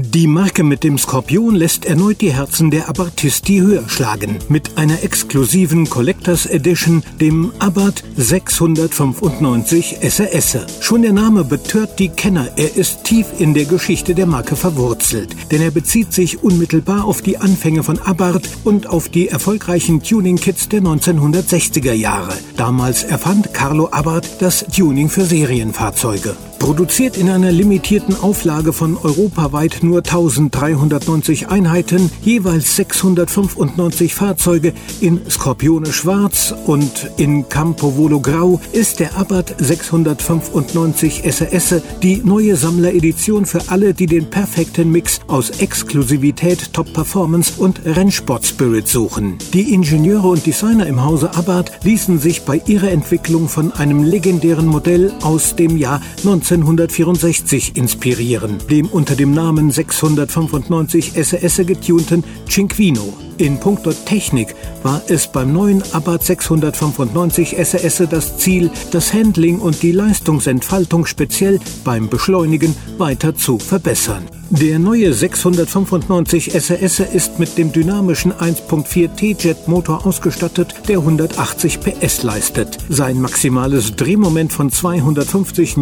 Die Marke mit dem Skorpion lässt erneut die Herzen der Abartisti höher schlagen. Mit einer exklusiven Collectors Edition, dem Abarth 695 SRS. Schon der Name betört die Kenner. Er ist tief in der Geschichte der Marke verwurzelt. Denn er bezieht sich unmittelbar auf die Anfänge von Abarth und auf die erfolgreichen Tuning-Kits der 1960er Jahre. Damals erfand Carlo Abarth das Tuning für Serienfahrzeuge. Produziert in einer limitierten Auflage von europaweit nur 1390 Einheiten, jeweils 695 Fahrzeuge in Skorpione Schwarz und in Campo Volo Grau, ist der Abarth 695 SRS die neue Sammleredition für alle, die den perfekten Mix aus Exklusivität, Top Performance und Rennsport Spirit suchen. Die Ingenieure und Designer im Hause Abarth ließen sich bei ihrer Entwicklung von einem legendären Modell aus dem Jahr 19 1964 inspirieren, dem unter dem Namen 695 SS getunten Cinquino. In puncto Technik war es beim neuen Abarth 695 SRS das Ziel, das Handling und die Leistungsentfaltung speziell beim Beschleunigen weiter zu verbessern. Der neue 695 SRS ist mit dem dynamischen 1.4 T-Jet Motor ausgestattet, der 180 PS leistet. Sein maximales Drehmoment von 250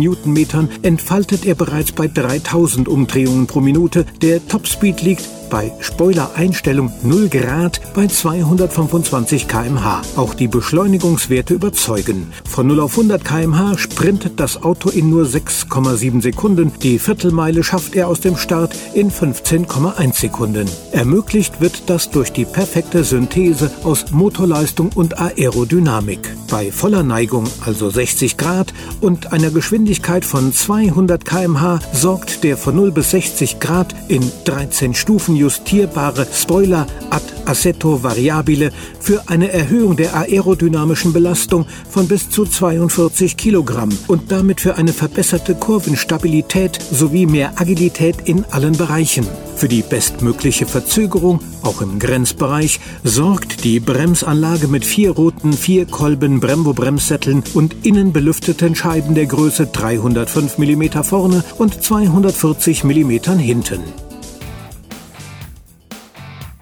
Newtonmetern entfaltet er bereits bei 3000 Umdrehungen pro Minute. Der Topspeed liegt bei Spoiler-Einstellung 0 Grad bei 225 km/h. Auch die Beschleunigungswerte überzeugen. Von 0 auf 100 km/h sprintet das Auto in nur 6,7 Sekunden. Die Viertelmeile schafft er aus dem Start in 15,1 Sekunden. Ermöglicht wird das durch die perfekte Synthese aus Motorleistung und Aerodynamik. Bei voller Neigung, also 60 Grad und einer Geschwindigkeit von 200 km/h, sorgt der von 0 bis 60 Grad in 13 Stufen justierbare Spoiler ad assetto variabile für eine Erhöhung der aerodynamischen Belastung von bis zu 42 Kilogramm und damit für eine verbesserte Kurvenstabilität sowie mehr Agilität in allen Bereichen. Für die bestmögliche Verzögerung, auch im Grenzbereich, sorgt die Bremsanlage mit vier roten Vierkolben Brembo-Bremssätteln und innen belüfteten Scheiben der Größe 305 mm vorne und 240 mm hinten.